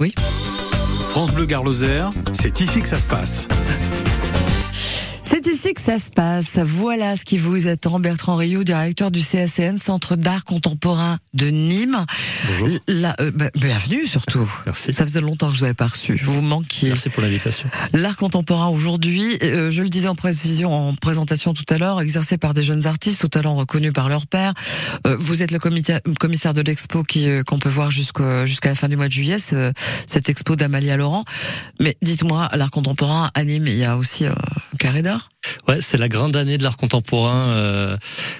Oui. France Bleu Garloser, c'est ici que ça se passe. C'est ici que ça se passe. Voilà ce qui vous attend. Bertrand Rio, directeur du CACN, Centre d'art contemporain de Nîmes. Bonjour. La, euh, bah, bienvenue surtout. Merci. Ça faisait longtemps que je vous avais pas reçu. Vous manquiez. Merci pour l'invitation. L'art contemporain aujourd'hui, euh, je le disais en précision, en présentation tout à l'heure, exercé par des jeunes artistes, au talent reconnu par leur père. Euh, vous êtes le comité, commissaire de l'expo qui euh, qu'on peut voir jusqu'à la fin du mois de juillet, ce, cette expo d'Amalia Laurent. Mais dites-moi, l'art contemporain à Nîmes, il y a aussi euh, Carré d'art Ouais, c'est la grande année de l'art contemporain euh,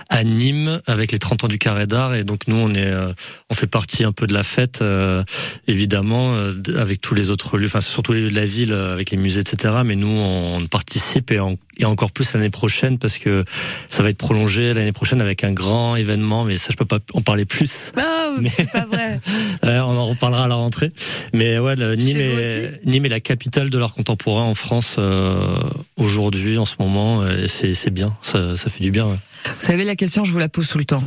à Nîmes avec les 30 ans du Carré d'Art et donc nous on est euh, on fait partie un peu de la fête euh, évidemment euh, avec tous les autres lieux, enfin surtout les lieux de la ville avec les musées etc. Mais nous on participe et, en, et encore plus l'année prochaine parce que ça va être prolongé l'année prochaine avec un grand événement mais ça je peux pas en parler plus. Ah, Mais- c'est pas vrai. On en reparlera à la rentrée. Mais ouais, le- Nîmes, est, Nîmes est la capitale de l'art contemporain en France euh, aujourd'hui, en ce moment. c'est bien, ça, ça fait du bien. ouais. Vous savez, la question, je vous la pose tout le temps.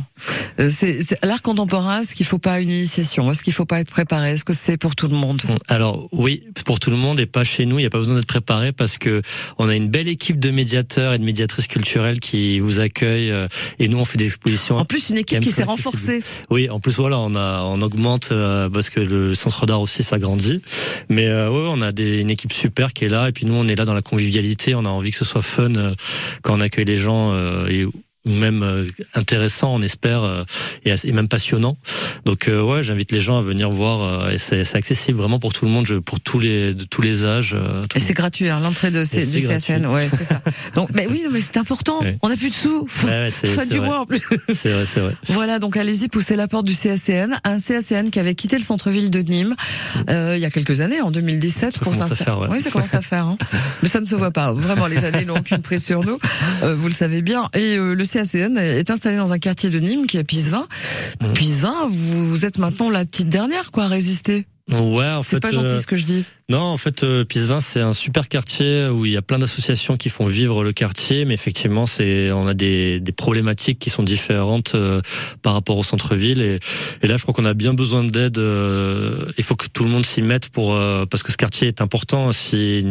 Euh, C'est c'est- l'art contemporain. Est-ce qu'il faut pas une initiation? Est-ce qu'il faut pas être préparé? Est-ce que c'est pour tout le monde? Alors oui, pour tout le monde et pas chez nous. Il n'y a pas besoin d'être préparé parce que on a une belle équipe de médiateurs et de médiatrices culturelles qui vous accueillent. euh, Et nous, on fait des expositions. En plus, une équipe qui s'est renforcée. Oui, en plus voilà, on a on augmente euh, parce que le centre d'art aussi s'agrandit. Mais euh, ouais, on a des, une équipe super qui est là et puis nous on est là dans la convivialité. On a envie que ce soit fun euh, quand on accueille les gens euh, et ou même euh, intéressant, on espère, euh, et, même passionnant. Donc euh, ouais, j'invite les gens à venir voir. euh, et c'est c'est accessible vraiment pour tout le monde, pour tous les de tous les âges. tout Et c'est gratuit, hein, l'entrée de C- du c'est CSN, ouais, c'est ça. Donc, mais oui, mais c'est important. Ouais. On n'a plus de sous. Faut- Ouais, ouais, c'est du vrai. mois en plus. C'est vrai, c'est vrai. Voilà, donc allez-y, poussez la porte du CACN, un CACN qui avait quitté le centre-ville de Nîmes euh, il y a quelques années, en 2017, Ça pour commence à s'installer. Oui, ça commence à faire. hein. Mais ça ne se voit pas. Vraiment, les années n'ont aucune prise sur nous. Euh, vous le savez bien. Et euh, le CACN est installé dans un quartier de Nîmes qui est Pisevin. Mhm. Pisevin, vous êtes maintenant la petite dernière, quoi, à résister. Ouais, C'est pas gentil euh, ce que je dis. Non, en fait, euh, Pisevin, c'est un super quartier où il y a plein d'associations qui font vivre le quartier, mais effectivement, c'est on a des, des problématiques qui sont différentes euh, par rapport au centre-ville, et, et là, je crois qu'on a bien besoin d'aide. euh, il faut que tout le monde s'y mette pour euh, parce que ce quartier est important. Si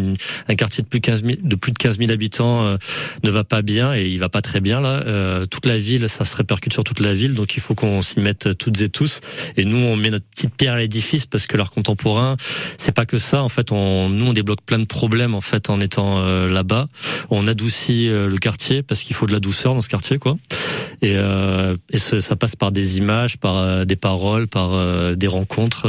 un quartier de plus de 15 000, de plus de 15 000 habitants euh, ne va pas bien et il va pas très bien là, euh, toute la ville, ça se répercute sur toute la ville, donc il faut qu'on s'y mette toutes et tous. Et nous, on met notre petite pierre à l'édifice parce que l'art contemporain, c'est pas que ça. En fait, on, nous, on débloque plein de problèmes en fait en étant euh, là-bas. On adoucit euh, le quartier parce qu'il faut de la douceur dans ce quartier, quoi. Et, euh, et ce- ça passe par des images, par des paroles, par des rencontres,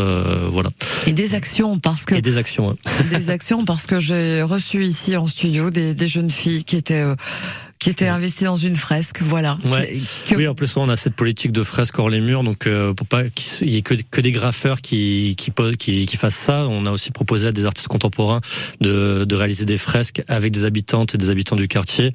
voilà, Et des actions, parce que et des actions. hein. des actions parce que j'ai reçu ici en studio des, des jeunes filles qui étaient qui étaient investies dans une fresque, voilà. Ouais. Qui- que- Oui, en plus on a cette politique de fresque hors les murs, donc euh, pour pas qu'il y ait que, que des graffeurs qui qui, posent- qui qui fassent ça, on a aussi proposé à des artistes contemporains de, de réaliser des fresques avec des habitantes et des habitants du quartier.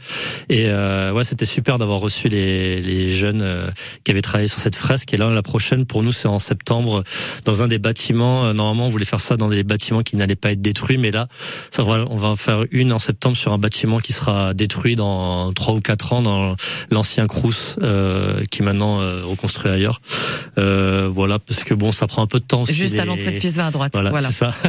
Et euh, ouais, c'était super d'avoir reçu les les jeunes euh, qui avaient travaillé sur cette fresque. Et là, la prochaine pour nous, c'est en septembre dans un des bâtiments. Euh, Normalement, on voulait faire ça dans des bâtiments qui n'allaient pas être détruits, mais là, ça va, on va en faire une en septembre sur un bâtiment qui sera détruit dans trois ou quatre ans dans l'ancien Crous euh, qui est maintenant euh, reconstruit ailleurs. Euh, voilà, parce que bon, ça prend un peu de temps. Juste à l'entrée de Pisevin à droite. Voilà, Voilà. c'est ça.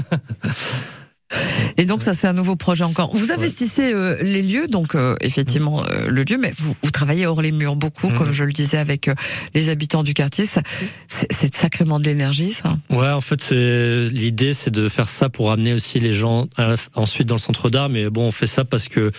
Et donc ça c'est un nouveau projet encore. Vous investissez euh, les lieux, donc euh, effectivement euh, le lieu, mais vous, vous travaillez hors les murs beaucoup, Mhm. comme je le disais avec les habitants du quartier. C'est sacrément de l'énergie, ça. Ouais, en fait, c'est l'idée, c'est de faire ça pour amener aussi les gens à ensuite dans le centre d'art. Mais bon, on fait ça parce que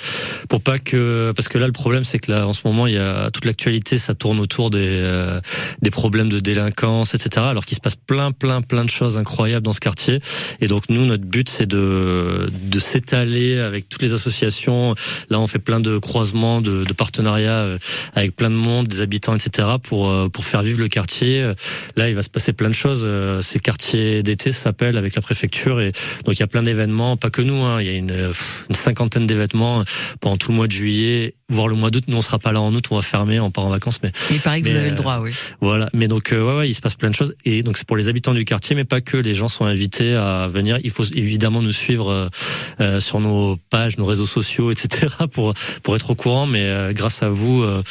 pour pas que parce que là, le problème, c'est que là, en ce moment, il y a toute l'actualité, ça tourne autour des des problèmes de délinquance, etc. Alors qu'il se passe plein, plein, plein de choses incroyables dans ce quartier. Et donc nous, notre but, c'est de de s'étaler avec toutes les associations. Là, on fait plein de croisements, de, de partenariats euh, avec plein de monde, des habitants, etc. pour euh, pour faire vivre le quartier. Là, il va se passer plein de choses. Euh, C'est quartier d'été, ça s'appelle, avec la préfecture. Et donc, il y a plein d'événements, pas que nous. Hein. Il y a une, une cinquantaine d'événements pendant tout le mois de juillet, voire le mois d'août. Nous, on sera pas là en août, on va fermer, on part en vacances. Mais Il paraît que Mais, vous avez euh, le droit, oui. voilà. Mais donc, euh, ouais, ouais, il se passe plein de choses. Et donc, c'est pour les habitants du quartier, mais pas que. Les gens sont invités à venir. Il faut évidemment nous suivre euh, euh, sur nos pages, nos réseaux sociaux, etc. pour pour être au courant. Mais euh, grâce à vous, euh,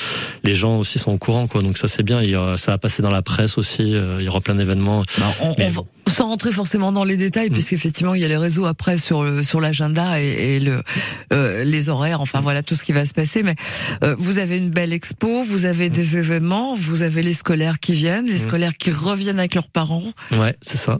les gens aussi sont au courant, quoi. Donc ça, c'est bien. Il y aura- ça va passer dans la presse aussi. euh, il y aura plein d'événements. Bah, on, Mais on va- sans rentrer forcément dans les détails, Mm. puisqu'effectivement il y a les réseaux après sur le sur l'agenda et, et le euh, les horaires, enfin voilà tout ce qui va se passer. Mais euh, vous avez une belle expo, vous avez des événements, vous avez les scolaires qui viennent, les Mm. scolaires qui reviennent avec leurs parents. Ouais, c'est ça.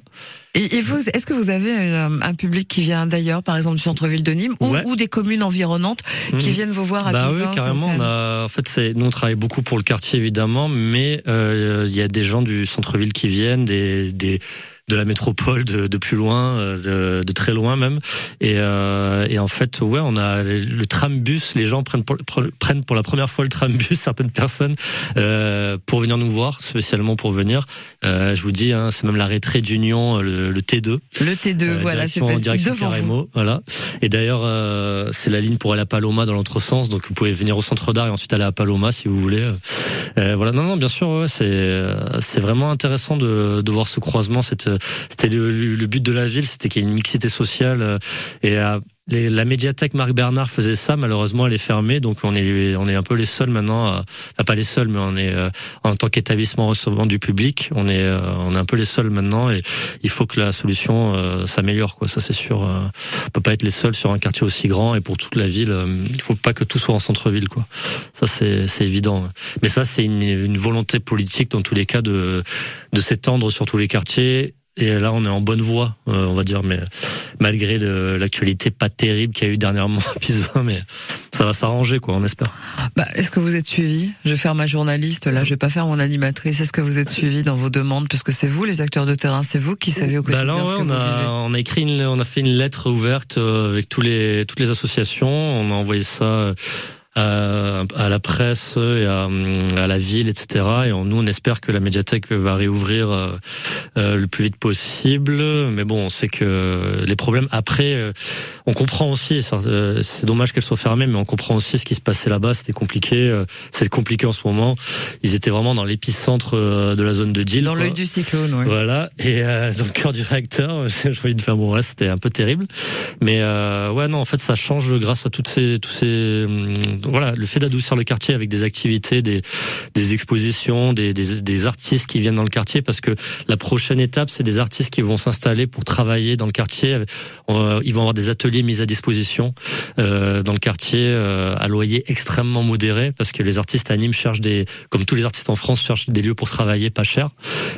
Et, et vous, est-ce que vous avez euh, un public qui vient d'ailleurs, par exemple du centre-ville de Nîmes, ou, Ouais. ou des communes environnantes qui viennent vous voir à Bah oui, carrément. On a, en fait, c'est, nous on travaille beaucoup pour le quartier évidemment, mais euh, il y a des gens du centre-ville qui viennent, des, des de la métropole, de, de plus loin, euh, de, de très loin même. Et, euh, et en fait, ouais, on a le tram-bus. Les gens prennent pour, prennent pour la première fois le tram-bus, certaines personnes, euh, pour venir nous voir, spécialement pour venir. Euh, je vous dis, hein, c'est même la rétrée d'Union, le, le T2. Le T2, Euh, voilà, c'est direction, devant vous. Voilà. Et d'ailleurs, euh, c'est la ligne pour aller à Paloma dans l'autre sens, donc vous pouvez venir au centre d'art et ensuite aller à Paloma si vous voulez. Euh, voilà, non, non, bien sûr, ouais, c'est c'est vraiment intéressant de, de voir ce croisement. Cette, c'était le, but de la ville, c'était qu'il y ait une mixité sociale euh, et la médiathèque Marc Bernard faisait ça, malheureusement elle est fermée, donc on est on est un peu les seuls maintenant, pas les seuls, mais on est euh, en tant qu'établissement recevant du public, on est euh, on est un peu les seuls maintenant et il faut que la solution s'améliore quoi, ça c'est sûr. on peut pas être les seuls sur un quartier aussi grand et pour toute la ville, il faut pas que tout soit en centre-ville quoi. Ça c'est évident. Mais ça c'est une, volonté politique dans tous les cas de s'étendre sur tous les quartiers. Et là, on est en bonne voie, euh, on va dire, mais malgré l'actualité pas terrible qu'il y a eu dernièrement à Pisevin, mais ça va s'arranger, quoi, on espère. Bah, est-ce que vous êtes suivi? Je vais faire ma journaliste, là, je vais pas faire mon animatrice. Est-ce que vous êtes suivi dans vos demandes? Puisque c'est vous, les acteurs de terrain, c'est vous qui savez au Bah quotidien là, ce ouais, que on vous a, vivez. on a écrit, une, on a fait une lettre ouverte euh, avec tous les, toutes les associations. On a envoyé ça euh, à, à la presse et à, à la ville, etc. Et on- nous, on espère que la médiathèque va réouvrir euh, euh, le plus vite possible. Mais bon, on sait que les problèmes après, euh, on comprend aussi. euh, C'est dommage qu'elle soit fermée, mais on comprend aussi ce qui se passait là-bas. C'était compliqué. C'est compliqué en ce moment. Ils étaient vraiment dans l'épicentre de la zone de deal. Dans l'œil du cyclone, oui. Voilà, et euh, dans le cœur du réacteur, j'ai envie de faire bon, ouais, c'était un peu terrible, mais euh, ouais, non, en fait, ça change grâce à toutes ces, tous ces, voilà, le fait d'adoucir le quartier avec des activités, des, des expositions, des, des, des artistes qui viennent dans le quartier, parce que la prochaine étape, c'est des artistes qui vont s'installer pour travailler dans le quartier. Va- ils vont avoir des ateliers mis à disposition euh, dans le quartier euh, à loyer extrêmement modéré, parce que les artistes à Nîmes cherchent des, comme tous les artistes en France, cherchent des lieux pour travailler pas cher.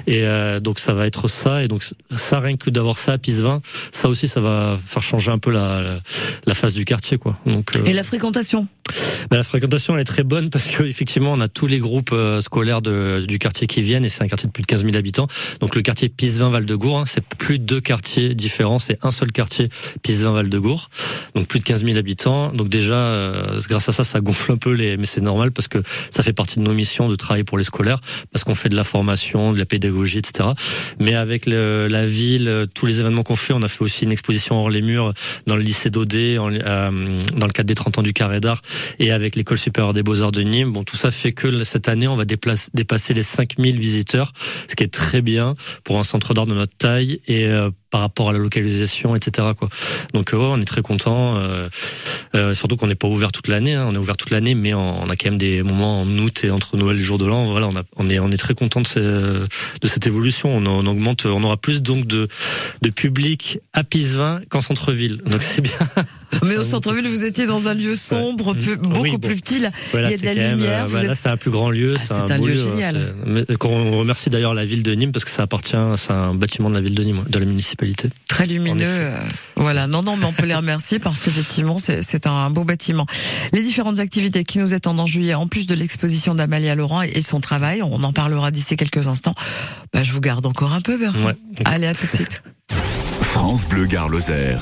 Et euh, donc ça va être ça. Et donc ça, rien que d'avoir ça à Pisevin, ça aussi, ça va faire changer un peu la, la, la face du quartier, quoi. Donc euh, Et la fréquentation? La fréquentation elle est très bonne parce que effectivement on a tous les groupes euh, scolaires de, du quartier qui viennent et c'est un quartier de plus de 15 000 habitants. Donc le quartier Pisevin-Val-de-Gour, hein, c'est plus deux quartiers différents, c'est un seul quartier Pisevin-Val-de-Gour. Donc plus de 15 000 habitants. Donc déjà euh, grâce à ça ça gonfle un peu les, mais c'est normal parce que ça fait partie de nos missions de travailler pour les scolaires parce qu'on fait de la formation, de la pédagogie, etc. Mais avec le, la ville, euh, tous les événements qu'on fait, on a fait aussi une exposition hors les murs dans le lycée d'Odé, euh, dans le cadre des 30 ans du carré d'art et avec l'école supérieure des beaux-arts de Nîmes. Bon, tout ça fait que cette année, on va dépasser les 5000 visiteurs, ce qui est très bien pour un centre d'art de notre taille et euh, par rapport à la localisation, etc. Quoi. Donc euh, ouais, on est très content. Euh, euh, surtout qu'on n'est pas ouvert toute l'année. hein. On est ouvert toute l'année, mais on, on a quand même des moments en août et entre Noël et le jour de l'an. Voilà, on, a, on est on est très content de, ce- de cette évolution. On, on augmente, on aura plus donc de de public à Pisevin qu'en centre-ville. Donc c'est bien. Mais au centre-ville, vous étiez dans un lieu sombre, beaucoup Oui, bon. plus petit. Là. Voilà, Il y a de la même, lumière, vous voilà, êtes- c'est un plus grand lieu. Ah, c'est un beau lieu génial. c'est- mais qu'on remercie d'ailleurs la ville de Nîmes parce que ça appartient, c'est un bâtiment de la ville de Nîmes, de la municipalité. Très lumineux. euh, voilà. Non, non, mais on peut les remercier parce qu'effectivement, c'est un beau bâtiment. Les différentes activités qui nous attendent en juillet, en plus de l'exposition d'Amalia Laurent et son travail, on en parlera d'ici quelques instants. Bah, je vous garde encore un peu, Bertrand. Ouais. Allez, à tout de suite. France Bleu Gare Lozère,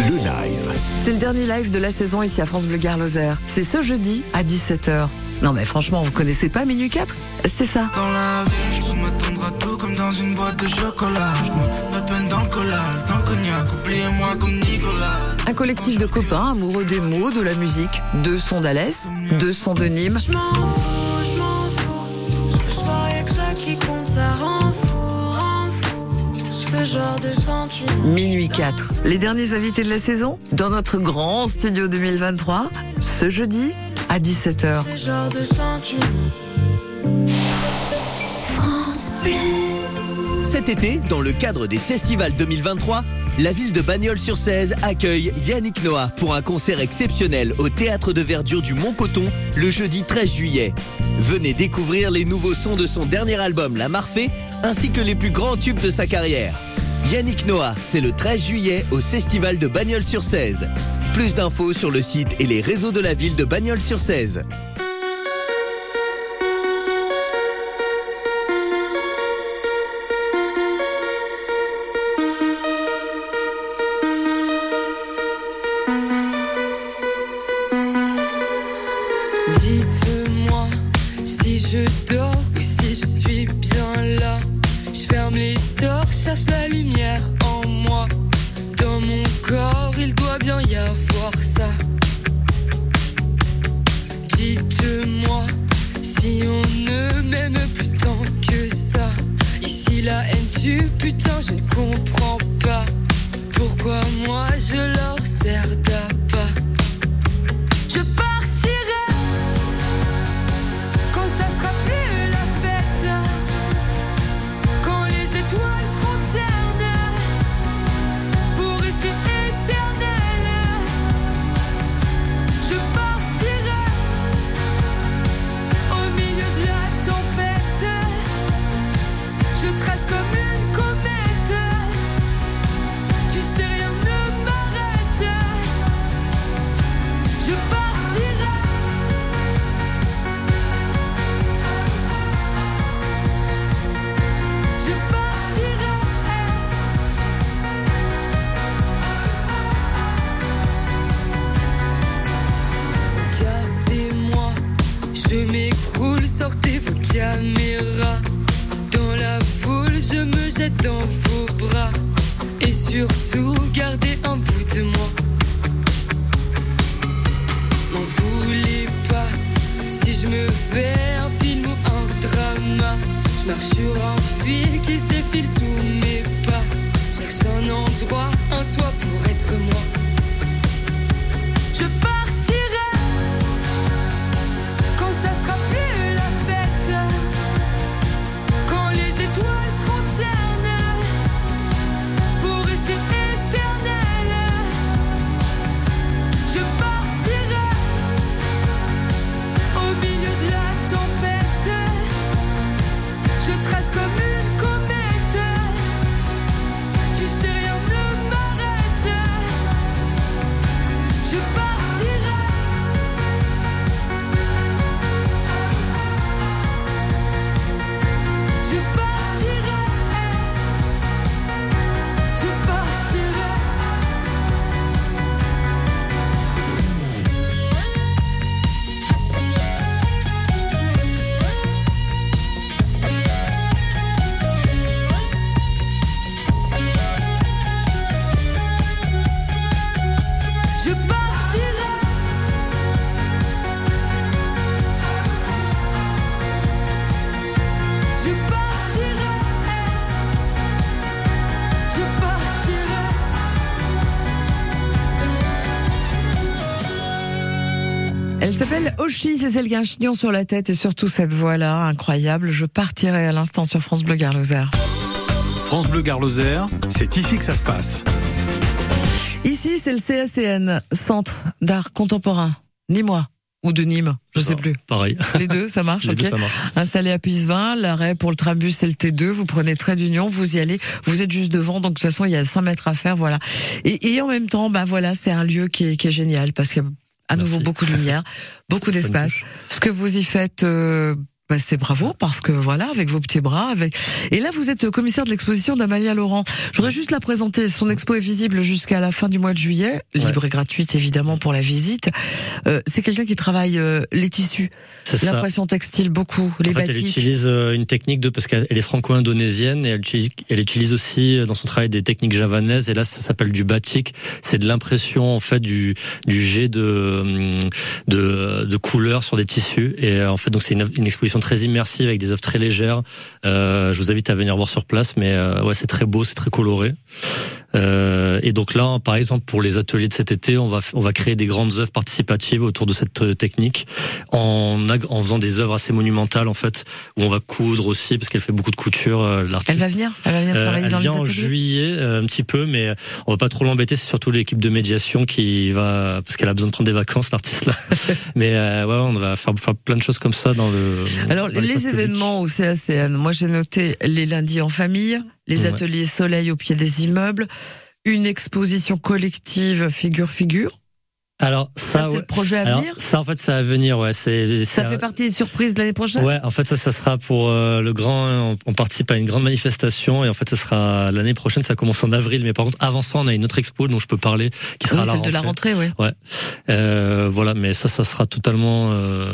le live. C'est le dernier live de la saison ici à France Bleu Gare Lozère. C'est ce jeudi à 17h. Non mais franchement, vous connaissez pas Minuit 4 C'est ça. Dans la vie, je peux m'attendre à tout comme dans une boîte de chocolat. Je me pas de peine dans cognac, oubliez-moi comme Nicolas. Un collectif de copains amoureux des mots, de la musique, deux sons d'Alès, deux sons de Nîmes. Je m'en fous, je m'en fous. Ce soir, y'a que ça qui compte, ça rend fou, rend fou. Ce genre de sentiment. Minuit 4. Les derniers invités de la saison dans notre grand studio 2023, ce jeudi à 17h. Ce genre de sentiment. France Bleu. Cet été, dans le cadre des Festivals 2023, la ville de Bagnols-sur-Cèze accueille Yannick Noah pour un concert exceptionnel au Théâtre de Verdure du Mont-Coton le jeudi 13 juillet. Venez découvrir les nouveaux sons de son dernier album La Marfée ainsi que les plus grands tubes de sa carrière. Yannick Noah, c'est le 13 juillet au Festival de Bagnols-sur-Cèze. Plus d'infos sur le site et les réseaux de la ville de Bagnols-sur-Cèze. Ça. Dites-moi si on ne m'aime plus tant que ça. Ici la haine tue, putain, je ne comprends pas. Pourquoi moi je leur sers qui Oshi, c'est celle qui a un chignon sur la tête et surtout cette voix-là, incroyable. Je partirai à l'instant sur France Bleu Garloser. France Bleu Garloser, c'est ici que ça se passe. Ici, c'est le CACN, Centre d'art contemporain. Nîmes ou de Nîmes, je sais plus. Pareil. Les deux, ça marche, Les ok. deux, ça marche. Installé à Puissevin, l'arrêt pour le trambus c'est le T2, vous prenez trait d'union, vous y allez, vous êtes juste devant, donc de toute façon il y a 5 mètres à faire, voilà. Et, et en même temps, bah voilà, c'est un lieu qui est, qui est génial parce qu'il y a à Merci. nouveau beaucoup de lumière, beaucoup d'espace. Ce que vous y faites, euh, bah, c'est bravo parce que voilà, avec vos petits bras, avec. Et là, vous êtes commissaire de l'exposition d'Amalia Laurent. Je voudrais juste la présenter. Son expo est visible jusqu'à la fin du mois de juillet, libre et gratuite évidemment pour la visite. Euh, c'est quelqu'un qui travaille euh, les tissus, l'impression textile beaucoup, les en fait, elle utilise euh, une technique de parce qu'elle est franco-indonésienne et elle utilise, elle utilise aussi euh, dans son travail des techniques javanaises et là ça s'appelle du batik. C'est de l'impression en fait du du jet de hum, de, de couleurs sur des tissus et euh, en fait donc c'est une, une exposition très immersive avec des œuvres très légères. Euh, je vous invite à venir voir sur place, mais euh, ouais c'est très beau, c'est très coloré. Euh, et donc là, par exemple, pour les ateliers de cet été, on va on va créer des grandes œuvres participatives autour de cette euh, technique, en en faisant des œuvres assez monumentales en fait, où on va coudre aussi parce qu'elle fait beaucoup de couture. euh, l'artiste. Elle va venir? Elle va venir travailler Euh, dans elle les vient en ateliers? juillet un petit peu, mais on va pas trop l'embêter. C'est surtout l'équipe de médiation qui va parce qu'elle a besoin de prendre des vacances, l'artiste là. mais euh, ouais, on va faire, faire plein de choses comme ça dans le. Alors, dans les public. événements au CACN, moi j'ai noté les lundis en famille, les ateliers soleil au pied des immeubles, une exposition collective figure-figure. Alors Ça, ça, c'est ouais. le projet à Alors, venir ça en fait, ça va venir. Ouais, c'est Ça fait partie des surprises de l'année prochaine? Ouais, en fait, ça, ça sera pour euh, le grand. On, on participe à une grande manifestation et en fait, ça sera l'année prochaine. Ça commence en avril, mais par contre, avant ça, on a une autre expo dont je peux parler, qui sera Oui, à la celle de la rentrée, oui. Euh, voilà, mais ça, ça sera totalement euh,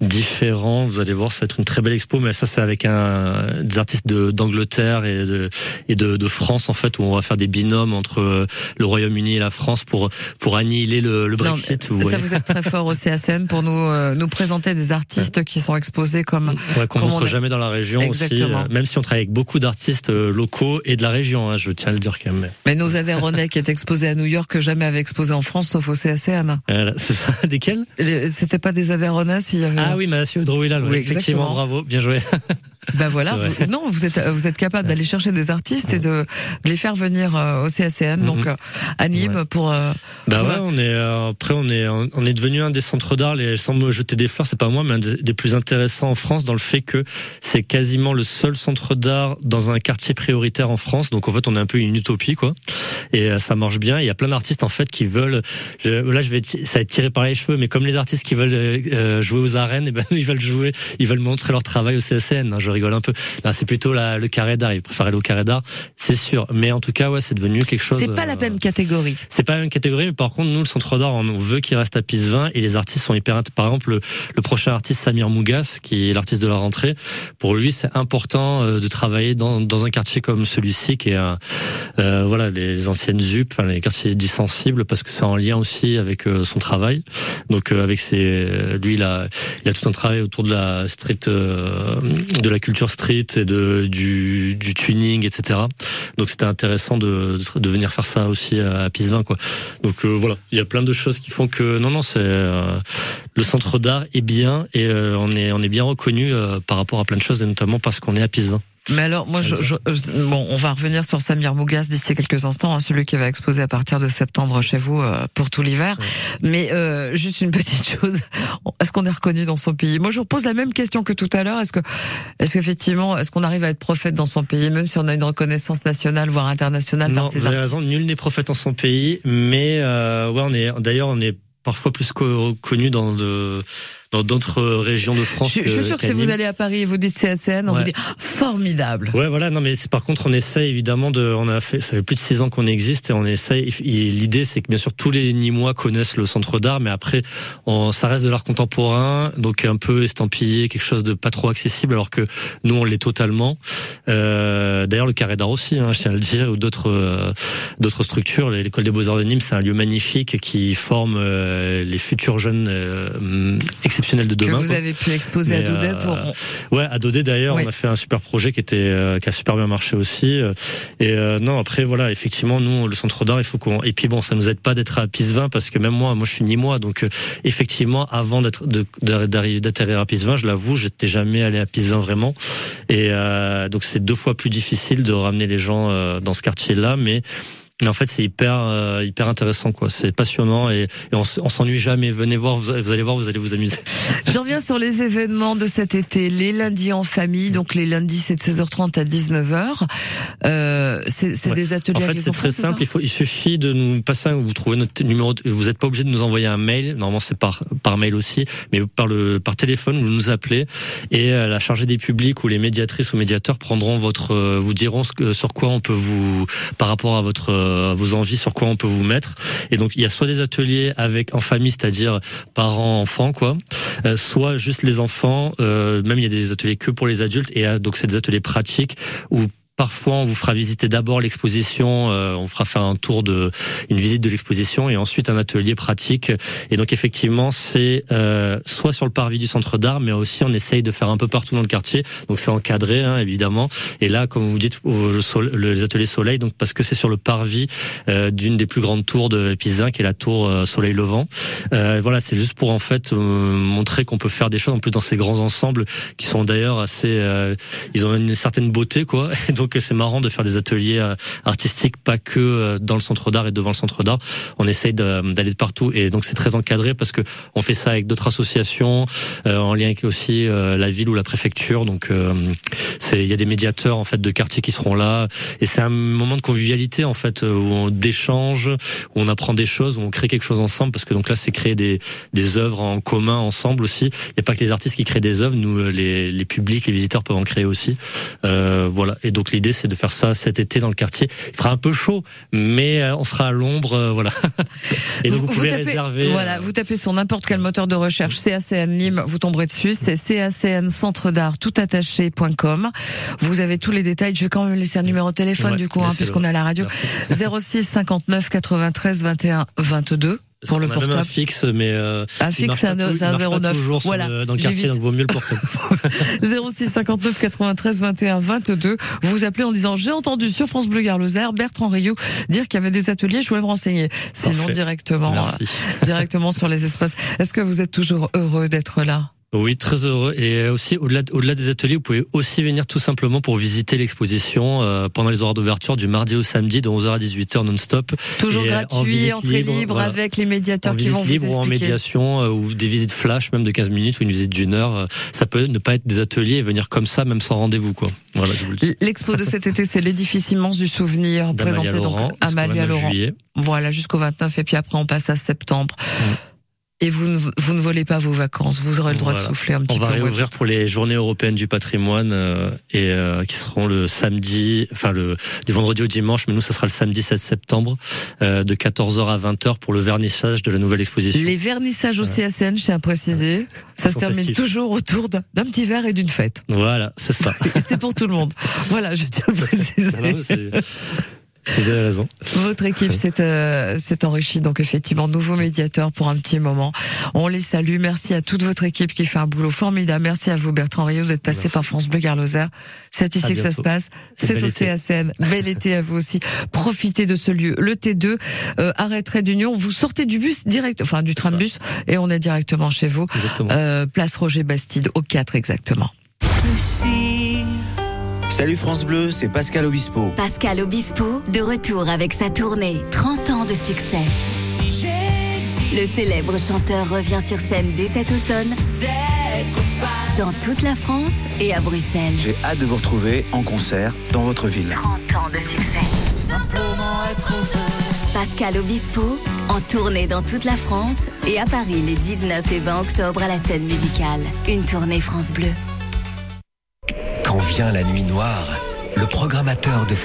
différent. Vous allez voir, ça va être une très belle expo, mais ça, c'est avec un des artistes de- d'Angleterre et de et de, de France en fait, où on va faire des binômes entre euh, le Royaume-Uni et la France pour pour annihiler le, le Non, Brexit. vous ça, vous êtes très fort au CACN pour nous euh, nous présenter des artistes qui sont exposés comme Ouais, qu'on montre on jamais dans la région Exactement. aussi, euh, même si on travaille avec beaucoup d'artistes euh, locaux et de la région, hein, je tiens à le dire quand même. mais nos Aveyronais qui est exposé à New York que jamais avait exposé en France sauf au CACN. Voilà, c'est ça. Lesquels Les- C'était pas des Aveyronais s'il y avait Ah oui, Mathieu Drouillal, Oui, effectivement, bravo, bien joué. Ben voilà, vous- non, vous êtes vous êtes capable d'aller chercher des artistes et de, de les faire venir euh, au CACN, donc Mhm. euh, à Nîmes Ouais. pour. euh, pour ouais, la- on est après on est on est devenu un des centres d'art, les sans me jeter des fleurs, c'est pas moi, mais un des, des plus intéressants en France dans le fait que c'est quasiment le seul centre d'art dans un quartier prioritaire en France. Donc en fait, on est un peu une utopie quoi. Et ça marche bien. Il y a plein d'artistes en fait qui veulent. je- là, je vais ça va être tiré par les cheveux, mais comme les artistes qui veulent jouer aux arènes, et ben ils veulent jouer, ils veulent montrer leur travail au CSN. Non, je rigole un peu. Là, c'est plutôt la, le carré d'art. Ils préfèrent aller au carré d'art, c'est sûr. Mais en tout cas, ouais, c'est devenu quelque chose. C'est pas la euh, même catégorie. c'est pas la même catégorie, mais par contre, nous, le centre d'art, on veut qu'il reste à Pisevin et les artistes sont hyper. Par exemple, le, le prochain artiste Samir Mougas, qui est l'artiste de la rentrée, pour lui, c'est important euh, de travailler dans, dans un quartier comme celui-ci, qui est un, euh, voilà les anciennes ZUP, enfin les quartiers dits sensibles, parce que c'est en lien aussi avec euh, son travail. Donc euh, avec ses, lui, il a, il a tout un travail autour de la street, euh, de la culture street et de du, du tuning, etc. Donc c'était intéressant de, de venir faire ça aussi à, à Pisevin, quoi. Donc euh, voilà, il y a plein de choses qui font que non, non, c'est euh, le centre d'art est bien et euh, on est on est bien reconnu euh, par rapport à plein de choses et notamment parce qu'on est à Pisevin. Mais alors, moi, je, je- je- bon, on va revenir sur Samir Mougas d'ici quelques instants, hein, celui qui va exposer à partir de septembre chez vous euh, pour tout l'hiver. Mais euh, juste une petite chose, est-ce qu'on est reconnu dans son pays? Moi, je vous pose la même question que tout à l'heure. Est-ce que, est-ce qu'effectivement, est-ce qu'on arrive à être prophète dans son pays, même si on a une reconnaissance nationale, voire internationale Non, par ses vous avez raison, nul n'est prophète en son pays, mais euh, ouais, on est d'ailleurs on est parfois plus co- connu dans de dans d'autres régions de France. je, je suis sûr que si vous allez à Paris et vous dites CACN, on Ouais. vous dit ah, formidable. Ouais, voilà. Non, mais c'est par contre, on essaie évidemment de. On a fait. Ça fait plus de six ans qu'on existe et on essaie. et L'idée, c'est que bien sûr tous les Nîmois connaissent le centre d'art, mais après, on, ça reste de l'art contemporain, donc un peu estampillé, quelque chose de pas trop accessible, alors que nous, on l'est totalement. Euh, D'ailleurs, le carré d'art aussi, hein, je tiens à le dire, ou d'autres euh, d'autres structures. L'école des beaux arts de Nîmes, c'est un lieu magnifique qui forme euh, les futurs jeunes euh, de Que vous quoi. avez pu exposer à Mais, Doudet euh, pour. Ouais, à Dodé d'ailleurs, Oui. on a fait un super projet qui était euh, qui a super bien marché aussi. euh, Et euh, non, après voilà, effectivement, nous le centre d'art, il faut qu'on. Et puis bon, ça nous aide pas d'être à Pisevin parce que même moi, moi je suis ni moi, donc euh, effectivement, avant d'être d'arriver d'atterrir à Pisevin, je l'avoue, j'étais jamais allé à Pisevin vraiment. Et euh, donc c'est deux fois plus difficile de ramener les gens euh, dans ce quartier-là, mais mais en fait, c'est hyper, euh, hyper intéressant, quoi. C'est passionnant et, et on, s'ennuie jamais. Venez voir, vous, vous allez voir, vous allez vous amuser. Je reviens sur les événements de cet été. Les lundis en famille, donc les lundis c'est de 16h30 à 19h. Euh, c'est Ouais. des ateliers En fait, c'est très simple. Il faut, il suffit de nous passer. Vous trouvez notre numéro. de- Vous n'êtes pas obligé de nous envoyer un mail. Normalement, c'est par par mail aussi, mais par le par téléphone, vous nous appelez et euh, la chargée des publics ou les médiatrices ou médiateurs prendront votre, euh, vous diront ce sur quoi on peut vous, par rapport à votre euh, à vos envies, sur quoi on peut vous mettre. Et donc, il y a soit des ateliers avec en famille, c'est-à-dire parents, enfants, quoi, euh, soit juste les enfants. Euh, même il y a des ateliers que pour les adultes et euh, donc c'est des ateliers pratiques où parfois on vous fera visiter d'abord l'exposition, euh, on fera faire un tour de une visite de l'exposition et ensuite un atelier pratique. Et donc effectivement c'est euh, soit sur le parvis du centre d'art, mais aussi on essaye de faire un peu partout dans le quartier. Donc c'est encadré hein, évidemment. Et là, comme vous dites, le les ateliers soleil, donc parce que c'est sur le parvis euh, d'une des plus grandes tours de Pisa, qui est la tour euh, Soleil Levant. Euh, voilà, c'est juste pour en fait euh, montrer qu'on peut faire des choses en plus dans ces grands ensembles qui sont d'ailleurs assez, ils ont une certaine beauté quoi. c'est marrant de faire des ateliers euh, artistiques pas que euh, dans le centre d'art et devant le centre d'art. On essaye d'aller de partout et donc c'est très encadré parce que on fait ça avec d'autres associations euh, en lien avec aussi la ville ou la préfecture. Donc il y a des médiateurs en fait de quartier qui seront là et c'est un moment de convivialité en fait où on d'échange, où on apprend des choses, où on crée quelque chose ensemble parce que donc là c'est créer des œuvres en commun ensemble aussi. Il n'y a pas que les artistes qui créent des œuvres, nous les publics, les visiteurs peuvent en créer aussi. Voilà et donc l'idée c'est de faire ça cet été dans le quartier. Il fera un peu chaud, mais euh, on sera à l'ombre, euh, voilà. et donc vous, pouvez tapez, réserver. Voilà, euh, vous tapez sur n'importe quel moteur de recherche CACN Lim, vous tomberez dessus. C'est CACN Centre d'Art toutattaché.com. Vous avez tous les détails. Je vais quand même laisser un numéro de téléphone Ouais, du coup, hein, puisqu'on est à la radio. Merci. 06 59 93 21 22 pour le même un portable. fixe, mais euh, Un fixe, c'est un, pas tout- c'est il un marche pas 09. toujours Voilà, le- dans le quartier, donc vaut mieux le portable. 06 59 93 21 22. Vous appelez en disant j'ai entendu sur France Bleu Garloser Bertrand Rio dire qu'il y avait des ateliers, je voulais me renseigner. Sinon Parfait. directement euh, directement sur les espaces. Est-ce que vous êtes toujours heureux d'être là? Oui, très heureux. Et aussi, au-delà au-delà des ateliers, vous pouvez aussi venir tout simplement pour visiter l'exposition euh, pendant les horaires d'ouverture du mardi au samedi de 11h à 18h non-stop. Toujours Et, euh, en gratuit, visite entrée libre, libre voilà. avec les médiateurs En qui vont vous libre ou en expliquer. médiation euh, ou des visites flash même de 15 minutes ou une visite d'une heure. euh, Ça peut ne pas être des ateliers et venir comme ça même sans rendez-vous quoi. Voilà, je vous le dis. L'expo de cet été, c'est l'édifice immense du souvenir, présenté donc à 29 Laurent. juillet. Voilà, jusqu'au 29, et puis après on passe à septembre. Et vous ne, vous ne volez pas vos vacances, vous aurez le droit de souffler un petit On va peu. réouvrir pour les journées européennes du patrimoine euh, et euh, qui seront le samedi, enfin le du vendredi au dimanche, mais nous ça sera le samedi 16 septembre euh, de 14h à 20h pour le vernissage de la nouvelle exposition. Les vernissages au CACN, je tiens à préciser, ça se termine festifs. toujours autour d'un petit verre et d'une fête. Voilà, c'est ça. C'est pour tout le monde. Voilà, je tiens à préciser. Vous avez raison. Votre équipe s'est euh, s'est enrichie, donc effectivement, nouveau médiateur pour un petit moment. On les salue. Merci à toute votre équipe qui fait un boulot formidable. Merci à vous, Bertrand Rio, d'être passé Merci. par France Bleu Garloser. C'est ici À que ça se passe. C'est au. CACN. Bel été à vous aussi. Profitez de ce lieu. Le T2, euh, arrêt trait d'Union. Vous sortez du bus direct, enfin du train de bus, et on est directement chez vous. Exactement. Euh, place Roger Bastide, au 4 exactement. Salut France Bleu, c'est Pascal Obispo. Pascal Obispo, de retour avec sa tournée 30 ans de succès. Le célèbre chanteur revient sur scène dès cet automne dans toute la France et à Bruxelles. J'ai hâte de vous retrouver en concert dans votre ville. 30 ans de succès. Pascal Obispo, en tournée dans toute la France et à Paris les 19 et 20 octobre à la scène musicale. Une tournée France Bleu. Quand vient la nuit noire, le programmateur de